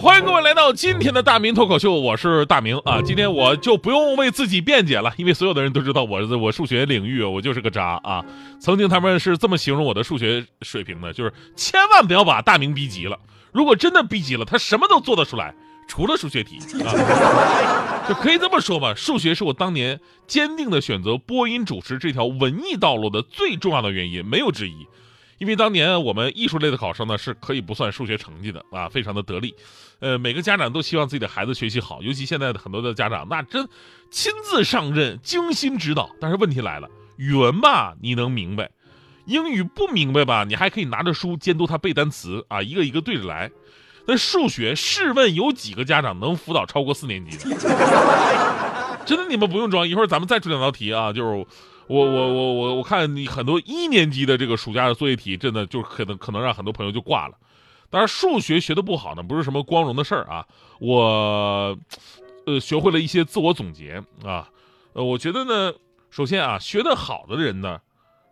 欢迎各位来到今天的大明脱口秀，我是大明啊。今天我就不用为自己辩解了，因为所有的人都知道我我数学领域我就是个渣啊。曾经他们是这么形容我的数学水平的，就是千万不要把大明逼急了。如果真的逼急了，他什么都做得出来，除了数学题啊。就可以这么说吧，数学是我当年坚定的选择播音主持这条文艺道路的最重要的原因，没有之一。因为当年我们艺术类的考生呢是可以不算数学成绩的啊，非常的得力。呃，每个家长都希望自己的孩子学习好，尤其现在的很多的家长，那真亲自上阵，精心指导。但是问题来了，语文吧你能明白，英语不明白吧，你还可以拿着书监督他背单词啊，一个一个对着来。那数学，试问有几个家长能辅导超过四年级的？真的，你们不用装，一会儿咱们再出两道题啊，就是。我我我我我看你很多一年级的这个暑假的作业题，真的就可能可能让很多朋友就挂了。当然，数学学的不好呢，不是什么光荣的事儿啊。我，呃，学会了一些自我总结啊。呃，我觉得呢，首先啊，学得好的人呢，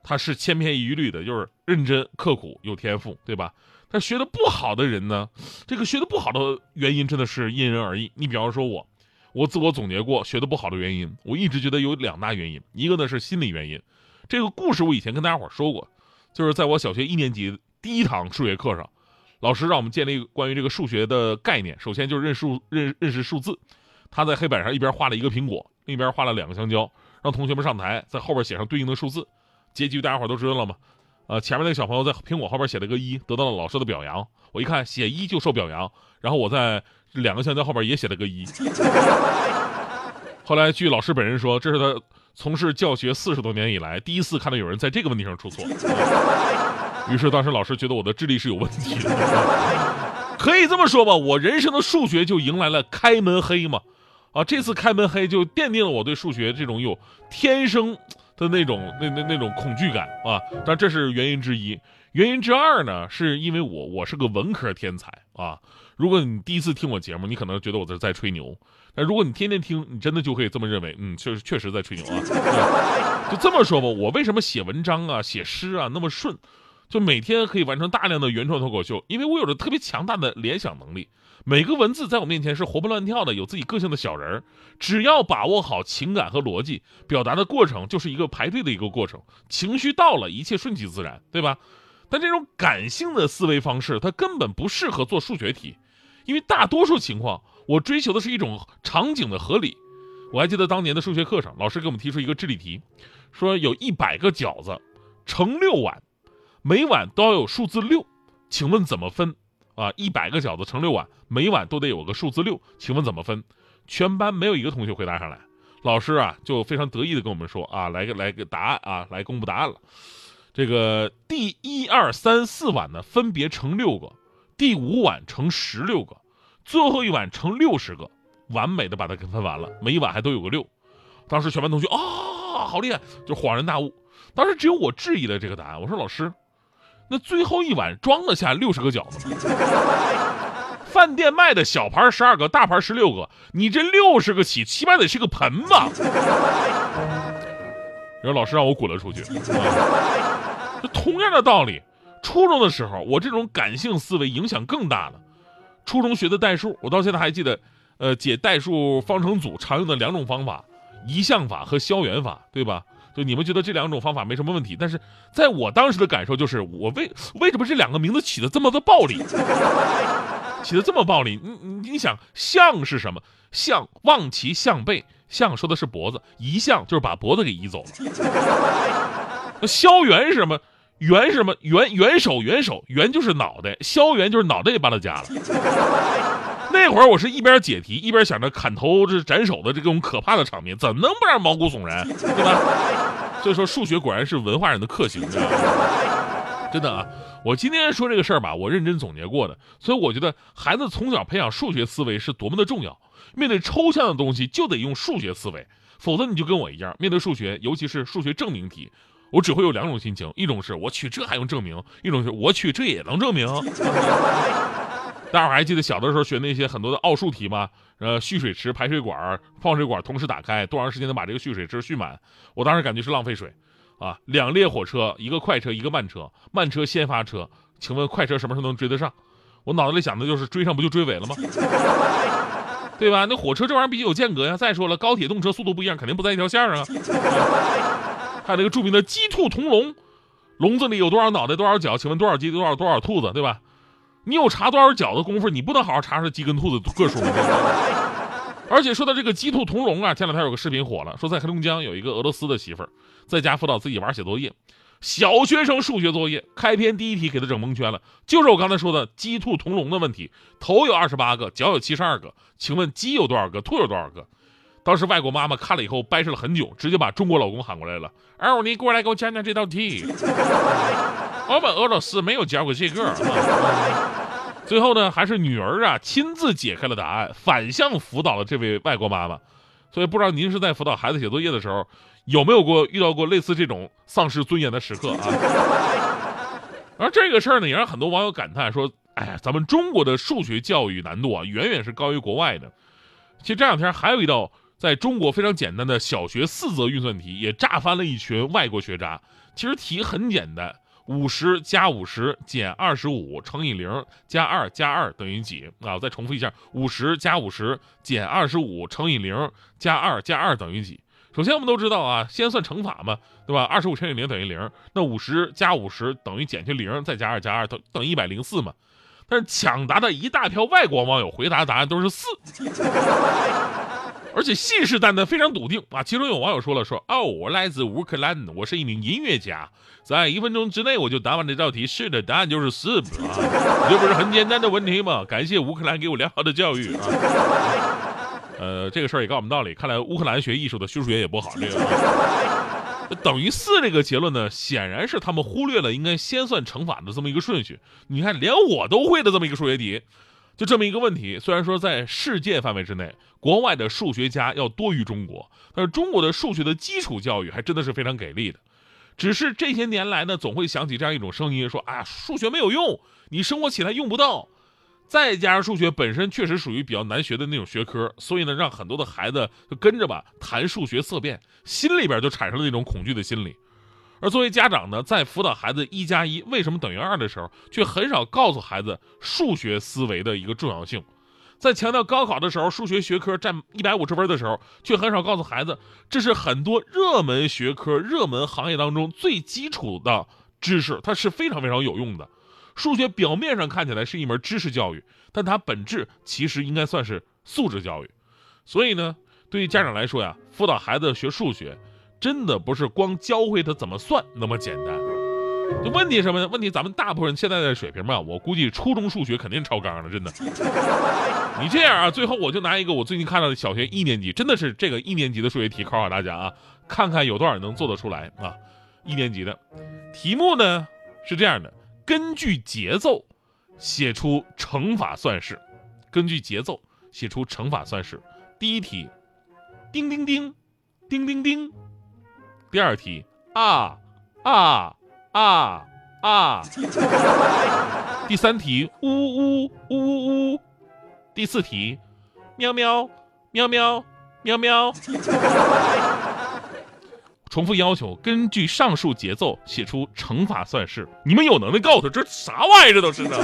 他是千篇一律的，就是认真刻苦有天赋，对吧？但学的不好的人呢，这个学的不好的原因真的是因人而异。你比方说我。我自我总结过学的不好的原因，我一直觉得有两大原因，一个呢是心理原因，这个故事我以前跟大家伙说过，就是在我小学一年级第一堂数学课上，老师让我们建立关于这个数学的概念，首先就是认数认认识数字，他在黑板上一边画了一个苹果，另一边画了两个香蕉，让同学们上台在后边写上对应的数字，结局大家伙都知道了吗？呃，前面那个小朋友在苹果后边写了个一，得到了老师的表扬，我一看写一就受表扬，然后我在。两个香蕉后边也写了个一。后来据老师本人说，这是他从事教学四十多年以来第一次看到有人在这个问题上出错。于是当时老师觉得我的智力是有问题的。可以这么说吧，我人生的数学就迎来了开门黑嘛。啊，这次开门黑就奠定了我对数学这种有天生的那种那那那种恐惧感啊。但这是原因之一。原因之二呢，是因为我我是个文科天才啊。如果你第一次听我节目，你可能觉得我在在吹牛。但如果你天天听，你真的就可以这么认为，嗯，确实确实在吹牛啊。就这么说吧，我为什么写文章啊、写诗啊那么顺，就每天可以完成大量的原创脱口秀？因为我有着特别强大的联想能力。每个文字在我面前是活蹦乱跳的，有自己个性的小人儿。只要把握好情感和逻辑，表达的过程就是一个排队的一个过程。情绪到了，一切顺其自然，对吧？但这种感性的思维方式，它根本不适合做数学题。因为大多数情况，我追求的是一种场景的合理。我还记得当年的数学课上，老师给我们提出一个智力题，说有一百个饺子，盛六碗，每碗都要有数字六，请问怎么分？啊，一百个饺子盛六碗，每碗都得有个数字六，请问怎么分？全班没有一个同学回答上来。老师啊，就非常得意的跟我们说啊，来个来个答案啊，来公布答案了。这个第一二三四碗呢，分别盛六个。第五碗盛十六个，最后一碗盛六十个，完美的把它给分完了，每一碗还都有个六。当时全班同学啊，好厉害，就恍然大悟。当时只有我质疑了这个答案，我说老师，那最后一碗装得下六十个饺子吗？饭店卖的小盘十二个，大盘十六个，你这六十个起，起码得是个盆吧？然后老师让我滚了出去。就同样的道理。初中的时候，我这种感性思维影响更大了。初中学的代数，我到现在还记得，呃，解代数方程组常用的两种方法，移项法和消元法，对吧？就你们觉得这两种方法没什么问题，但是在我当时的感受就是，我为为什么这两个名字起的这么的暴力，起的这么暴力？你你你想，象是什么？象望其项背，象说的是脖子，移项就是把脖子给移走了。那萧元是什么？元是什么？元元首元首元就是脑袋，萧元就是脑袋也扒了家了。那会儿我是一边解题一边想着砍头这斩首的这种可怕的场面，怎么能不让毛骨悚然？对吧？所以说数学果然是文化人的克星，真的啊！我今天说这个事儿吧，我认真总结过的，所以我觉得孩子从小培养数学思维是多么的重要。面对抽象的东西就得用数学思维，否则你就跟我一样，面对数学，尤其是数学证明题。我只会有两种心情，一种是我去这还用证明，一种是我去这也能证明。大伙还记得小的时候学那些很多的奥数题吗？呃，蓄水池、排水管、放水管同时打开，多长时间能把这个蓄水池蓄满？我当时感觉是浪费水，啊，两列火车，一个快车，一个慢车，慢车先发车，请问快车什么时候能追得上？我脑子里想的就是追上不就追尾了吗？对吧？那火车这玩意儿必须有间隔呀。再说了，高铁动车速度不一样，肯定不在一条线上啊。还有那个著名的鸡兔同笼，笼子里有多少脑袋多少脚？请问多少鸡多少多少兔子？对吧？你有查多少脚的功夫，你不能好好查查鸡跟兔子个数吗？而且说到这个鸡兔同笼啊，前两天有个视频火了，说在黑龙江有一个俄罗斯的媳妇儿在家辅导自己娃写作业，小学生数学作业开篇第一题给他整蒙圈了，就是我刚才说的鸡兔同笼的问题，头有二十八个，脚有七十二个，请问鸡有多少个，兔有多少个？当时外国妈妈看了以后掰扯了很久，直接把中国老公喊过来了，儿，你过来给我讲讲这道题。我们俄罗斯没有教过这个。最后呢，还是女儿啊亲自解开了答案，反向辅导了这位外国妈妈。所以不知道您是在辅导孩子写作业的时候，有没有过遇到过类似这种丧失尊严的时刻啊？而这个事儿呢，也让很多网友感叹说：“哎呀，咱们中国的数学教育难度啊，远远是高于国外的。”其实这两天还有一道在中国非常简单的小学四则运算题，也炸翻了一群外国学渣。其实题很简单。五十加五十减二十五乘以零加二加二等于几啊？我再重复一下：五十加五十减二十五乘以零加二加二等于几？首先我们都知道啊，先算乘法嘛，对吧？二十五乘以零等于零，那五十加五十等于减去零再加二加二等等一百零四嘛。但是抢答的一大票外国网友回答答案都是四。而且信誓旦旦，非常笃定啊！其中有网友说了：“说哦，我来自乌克兰，我是一名音乐家，在一分钟之内我就答完这道题。是的，答案就是四啊，这不是很简单的问题吗？感谢乌克兰给我良好的教育啊！呃，这个事儿也告诉我们道理，看来乌克兰学艺术的学数学也不好。这个等于四这个结论呢，显然是他们忽略了应该先算乘法的这么一个顺序。你看，连我都会的这么一个数学题。”就这么一个问题，虽然说在世界范围之内，国外的数学家要多于中国，但是中国的数学的基础教育还真的是非常给力的。只是这些年来呢，总会响起这样一种声音，说：“啊，数学没有用，你生活起来用不到。”再加上数学本身确实属于比较难学的那种学科，所以呢，让很多的孩子就跟着吧谈数学色变，心里边就产生了那种恐惧的心理。而作为家长呢，在辅导孩子一加一为什么等于二的时候，却很少告诉孩子数学思维的一个重要性；在强调高考的时候，数学学科占一百五十分的时候，却很少告诉孩子，这是很多热门学科、热门行业当中最基础的知识，它是非常非常有用的。数学表面上看起来是一门知识教育，但它本质其实应该算是素质教育。所以呢，对于家长来说呀，辅导孩子学数学。真的不是光教会他怎么算那么简单。就问题什么呢？问题咱们大部分人现在的水平吧，我估计初中数学肯定超纲了，真的。你这样啊，最后我就拿一个我最近看到的小学一年级，真的是这个一年级的数学题考考大家啊，看看有多少人能做得出来啊。一年级的题目呢是这样的：根据节奏写出乘法算式。根据节奏写出乘法算式。第一题，叮叮叮，叮叮叮。第二题啊啊啊啊！第三题呜呜呜呜！第四题喵喵喵喵喵喵！重复要求，根据上述节奏写出乘法算式。你们有能耐告诉他这啥玩意儿？这都是呢。